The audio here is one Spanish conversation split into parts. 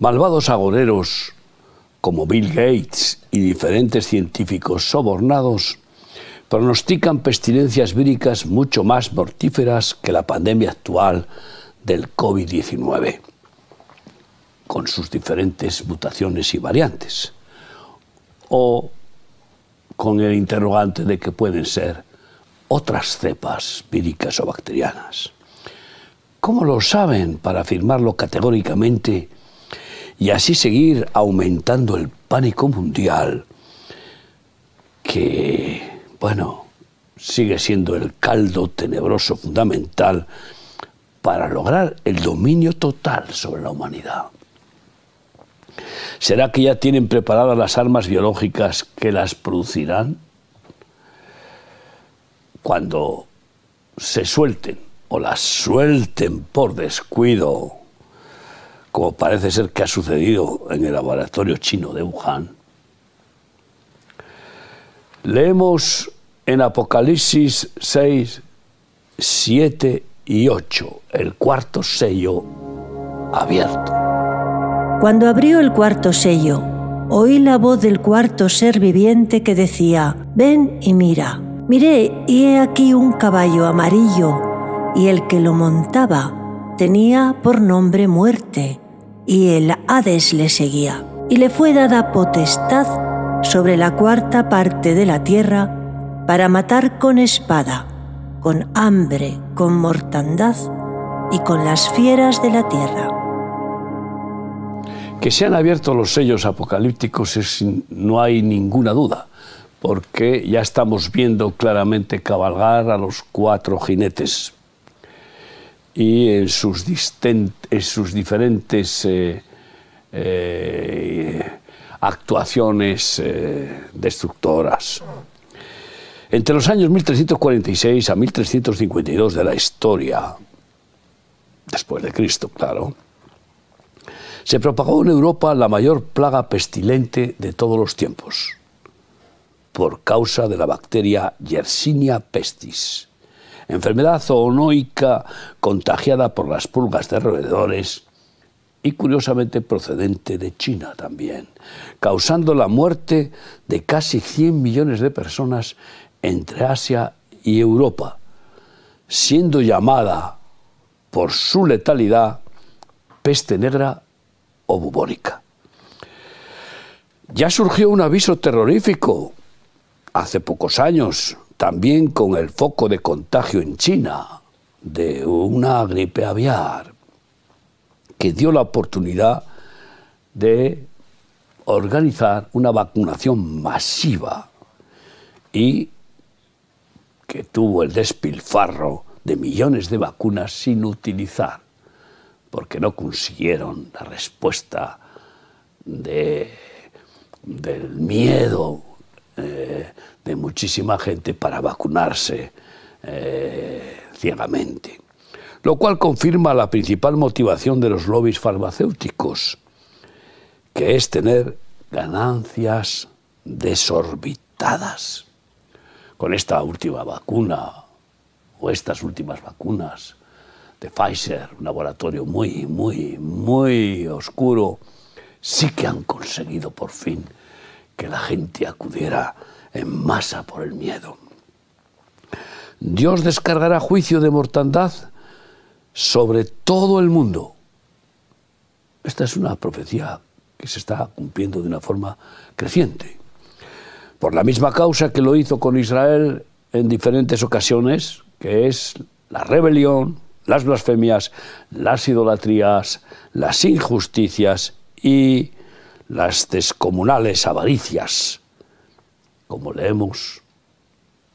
Malvados agoreros como Bill Gates y diferentes científicos sobornados pronostican pestilencias víricas mucho más mortíferas que la pandemia actual del COVID-19, con sus diferentes mutaciones y variantes, o con el interrogante de que pueden ser otras cepas víricas o bacterianas. ¿Cómo lo saben para afirmarlo categóricamente y así seguir aumentando el pánico mundial que, bueno, sigue siendo el caldo tenebroso fundamental para lograr el dominio total sobre la humanidad. ¿Será que ya tienen preparadas las armas biológicas que las producirán? Cuando se suelten o las suelten por descuido como parece ser que ha sucedido en el laboratorio chino de Wuhan. Leemos en Apocalipsis 6, 7 y 8, el cuarto sello abierto. Cuando abrió el cuarto sello, oí la voz del cuarto ser viviente que decía, ven y mira. Miré y he aquí un caballo amarillo, y el que lo montaba tenía por nombre muerte y el Hades le seguía. Y le fue dada potestad sobre la cuarta parte de la tierra para matar con espada, con hambre, con mortandad y con las fieras de la tierra. Que se han abierto los sellos apocalípticos es, no hay ninguna duda, porque ya estamos viendo claramente cabalgar a los cuatro jinetes y en sus, sus diferentes eh, eh, actuaciones eh, destructoras. Entre los años 1346 a 1352 de la historia, después de Cristo, claro, se propagó en Europa la mayor plaga pestilente de todos los tiempos, por causa de la bacteria Yersinia pestis enfermedad zoonoica contagiada por las pulgas de roedores y curiosamente procedente de China también, causando la muerte de casi 100 millones de personas entre Asia y Europa, siendo llamada por su letalidad peste negra o bubónica. Ya surgió un aviso terrorífico hace pocos años también con el foco de contagio en China de una gripe aviar que dio la oportunidad de organizar una vacunación masiva y que tuvo el despilfarro de millones de vacunas sin utilizar, porque no consiguieron la respuesta de, del miedo eh, de muchísima gente para vacunarse eh, ciegamente. Lo cual confirma la principal motivación de los lobbies farmacéuticos, que es tener ganancias desorbitadas. Con esta última vacuna o estas últimas vacunas de Pfizer, un laboratorio muy, muy, muy oscuro, sí que han conseguido por fin que la gente acudiera en masa por el miedo. Dios descargará juicio de mortandad sobre todo el mundo. Esta es una profecía que se está cumpliendo de una forma creciente. Por la misma causa que lo hizo con Israel en diferentes ocasiones, que es la rebelión, las blasfemias, las idolatrías, las injusticias y las descomunales avaricias, como leemos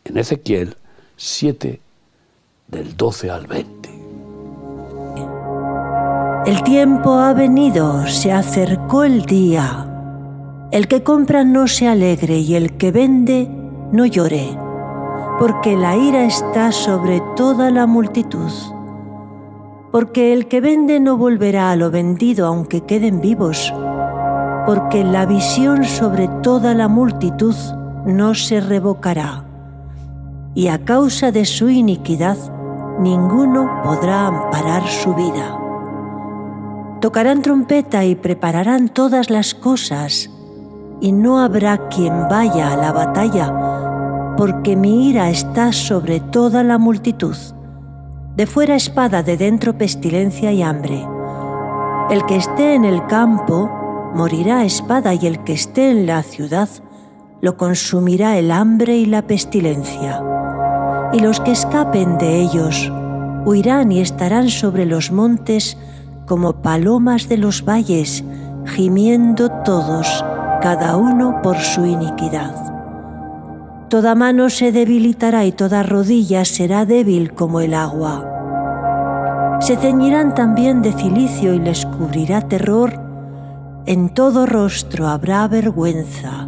en Ezequiel 7 del 12 al 20. El tiempo ha venido, se acercó el día. El que compra no se alegre y el que vende no llore, porque la ira está sobre toda la multitud. Porque el que vende no volverá a lo vendido aunque queden vivos porque la visión sobre toda la multitud no se revocará, y a causa de su iniquidad ninguno podrá amparar su vida. Tocarán trompeta y prepararán todas las cosas, y no habrá quien vaya a la batalla, porque mi ira está sobre toda la multitud. De fuera espada, de dentro pestilencia y hambre. El que esté en el campo morirá espada y el que esté en la ciudad lo consumirá el hambre y la pestilencia. Y los que escapen de ellos huirán y estarán sobre los montes como palomas de los valles, gimiendo todos, cada uno por su iniquidad. Toda mano se debilitará y toda rodilla será débil como el agua. Se ceñirán también de cilicio y les cubrirá terror. En todo rostro habrá vergüenza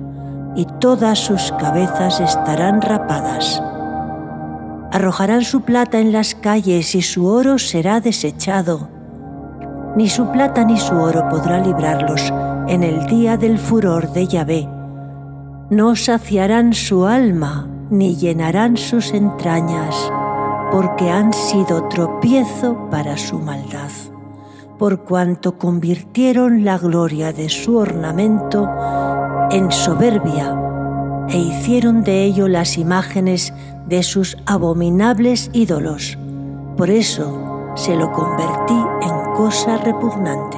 y todas sus cabezas estarán rapadas. Arrojarán su plata en las calles y su oro será desechado ni su plata ni su oro podrá librarlos en el día del furor de Yahvé. No saciarán su alma ni llenarán sus entrañas, porque han sido tropiezo para su maldad, por cuanto convirtieron la gloria de su ornamento en soberbia e hicieron de ello las imágenes de sus abominables ídolos. Por eso se lo convertí en cosa repugnante.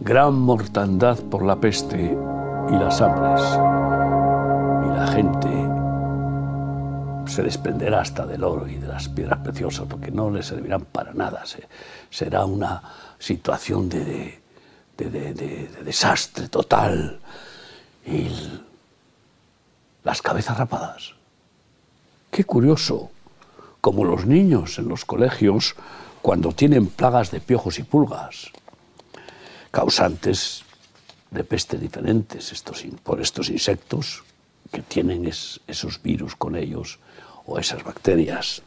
Gran mortandad por la peste y las hambres. Y la gente se desprenderá hasta del oro y de las piedras preciosas porque no le servirán para nada. será una situación de, de desastre total. Y las cabezas rapadas. Qué curioso como los niños en los colegios cuando tienen plagas de piojos y pulgas, causantes de peste diferentes por estos insectos que tienen esos virus con ellos o esas bacterias.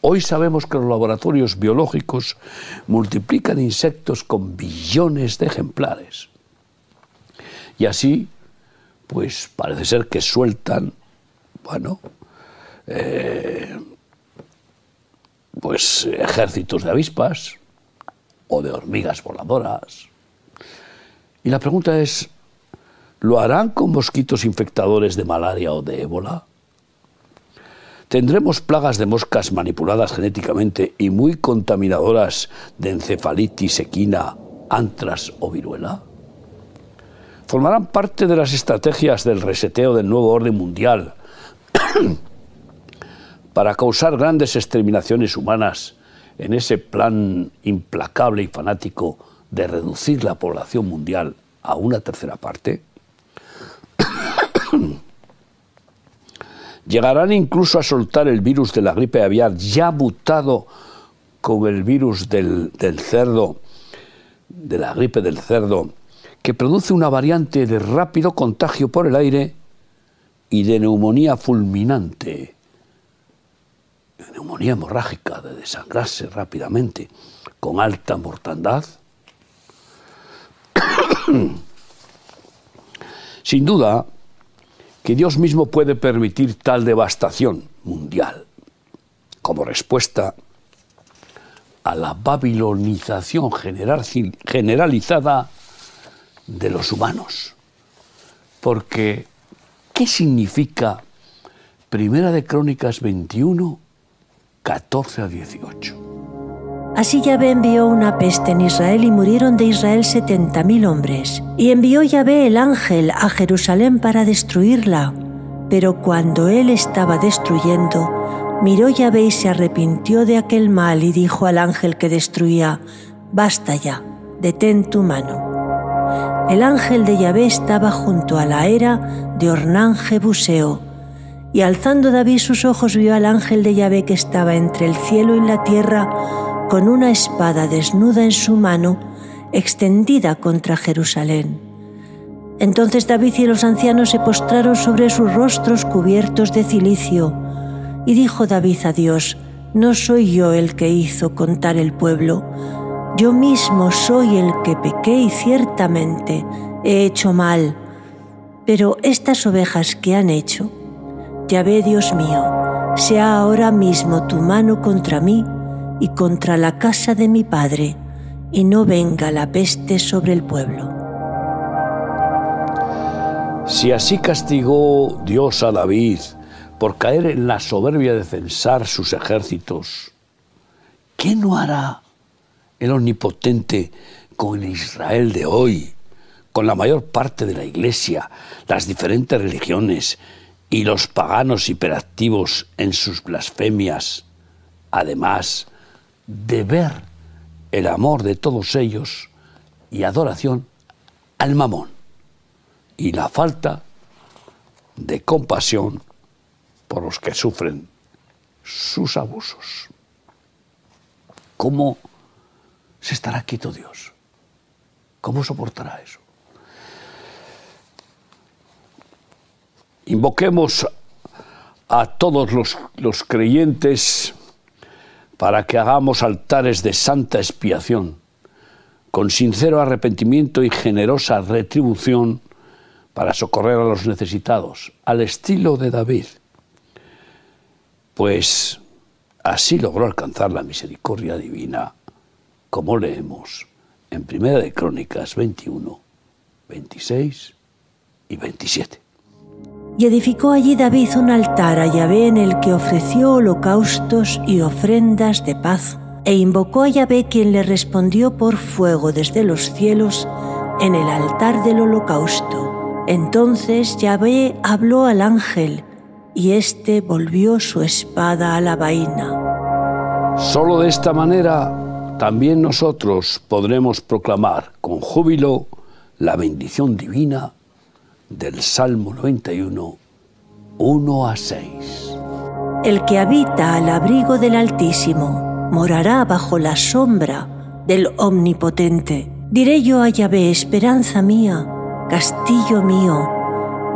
Hoy sabemos que los laboratorios biológicos multiplican insectos con billones de ejemplares. Y así, pues parece ser que sueltan, bueno, eh, pues ejércitos de avispas o de hormigas voladoras. Y la pregunta es, ¿lo harán con mosquitos infectadores de malaria o de ébola? ¿Tendremos plagas de moscas manipuladas genéticamente y muy contaminadoras de encefalitis, equina, antras o viruela? ¿Formarán parte de las estrategias del reseteo del nuevo orden mundial para causar grandes exterminaciones humanas en ese plan implacable y fanático de reducir la población mundial a una tercera parte? Llegarán incluso a soltar el virus de la gripe aviar ya mutado con el virus del, del cerdo, de la gripe del cerdo, que produce una variante de rápido contagio por el aire y de neumonía fulminante neumonía hemorrágica, de desangrarse rápidamente, con alta mortandad? Sin duda que Dios mismo puede permitir tal devastación mundial como respuesta a la babilonización generalizada de los humanos. Porque, ¿qué significa Primera de Crónicas 21 14 a 18. Así Yahvé envió una peste en Israel y murieron de Israel setenta mil hombres. Y envió Yahvé el ángel a Jerusalén para destruirla. Pero cuando él estaba destruyendo, miró Yahvé y se arrepintió de aquel mal y dijo al ángel que destruía, Basta ya, detén tu mano. El ángel de Yahvé estaba junto a la era de Ornán Jebuseo, y alzando David sus ojos vio al ángel de Yahvé que estaba entre el cielo y la tierra, con una espada desnuda en su mano, extendida contra Jerusalén. Entonces David y los ancianos se postraron sobre sus rostros cubiertos de cilicio, y dijo David a Dios, No soy yo el que hizo contar el pueblo, yo mismo soy el que pequé y ciertamente he hecho mal, pero estas ovejas que han hecho, ve Dios mío, sea ahora mismo tu mano contra mí y contra la casa de mi padre, y no venga la peste sobre el pueblo. Si así castigó Dios a David por caer en la soberbia de censar sus ejércitos, ¿qué no hará el Omnipotente con el Israel de hoy, con la mayor parte de la Iglesia, las diferentes religiones y los paganos hiperactivos en sus blasfemias, además de ver el amor de todos ellos y adoración al mamón y la falta de compasión por los que sufren sus abusos. ¿Cómo se estará quieto Dios? ¿Cómo soportará eso? Invoquemos a todos los, los creyentes para que hagamos altares de santa expiación, con sincero arrepentimiento y generosa retribución para socorrer a los necesitados, al estilo de David, pues así logró alcanzar la misericordia divina, como leemos en Primera de Crónicas 21, 26 y 27. Y edificó allí David un altar a Yahvé en el que ofreció holocaustos y ofrendas de paz, e invocó a Yahvé quien le respondió por fuego desde los cielos en el altar del holocausto. Entonces Yahvé habló al ángel, y éste volvió su espada a la vaina. Solo de esta manera también nosotros podremos proclamar con júbilo la bendición divina del Salmo 91, 1 a 6. El que habita al abrigo del Altísimo morará bajo la sombra del Omnipotente. Diré yo a Yahvé, esperanza mía, castillo mío,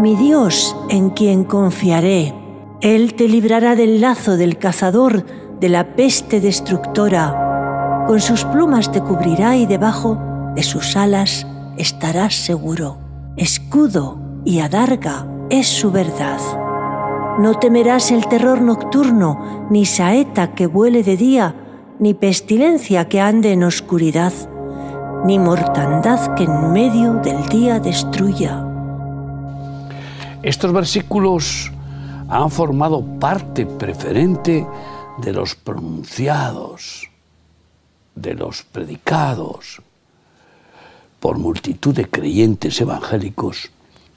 mi Dios en quien confiaré. Él te librará del lazo del cazador, de la peste destructora. Con sus plumas te cubrirá y debajo de sus alas estarás seguro. Escudo y adarga es su verdad. No temerás el terror nocturno, ni saeta que vuele de día, ni pestilencia que ande en oscuridad, ni mortandad que en medio del día destruya. Estos versículos han formado parte preferente de los pronunciados, de los predicados por multitud de creyentes evangélicos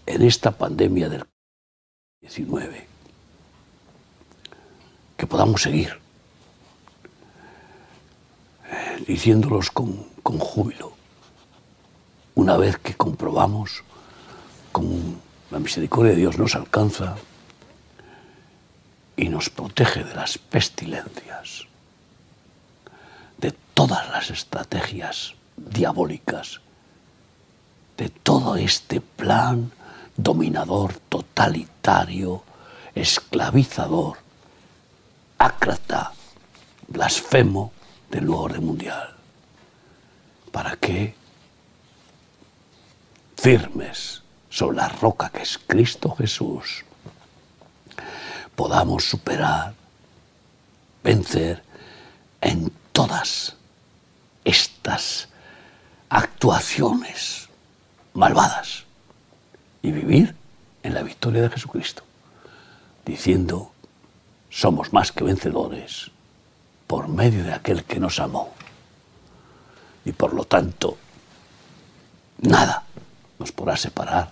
en esta pandemia del 19. Que podamos seguir eh, diciéndolos con, con júbilo, una vez que comprobamos con la misericordia de Dios nos alcanza y nos protege de las pestilencias, de todas las estrategias diabólicas, de todo este plan dominador, totalitario, esclavizador, ácrata, blasfemo del nuevo orden mundial. ¿Para qué? Firmes sobre la roca que es Cristo Jesús, podamos superar, vencer en todas estas actuaciones malvadas y vivir en la victoria de Jesucristo, diciendo, somos más que vencedores por medio de aquel que nos amó. Y por lo tanto, nada nos podrá separar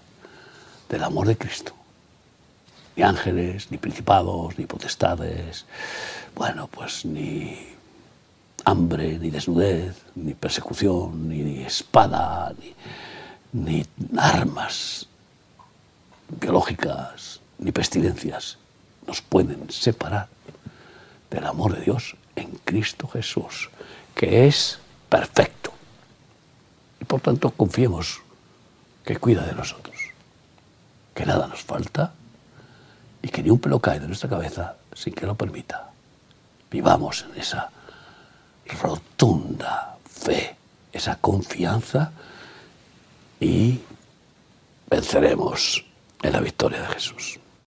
del amor de Cristo. Ni ángeles, ni principados, ni potestades, bueno, pues ni hambre, ni desnudez, ni persecución, ni espada, ni, ni armas biológicas ni pestilencias nos pueden separar del amor de Dios en Cristo Jesús, que es perfecto. Y por tanto confiemos que cuida de nosotros, que nada nos falta y que ni un pelo cae de nuestra cabeza sin que lo permita. Vivamos en esa rotunda fe, esa confianza y venceremos en la victoria de Jesús.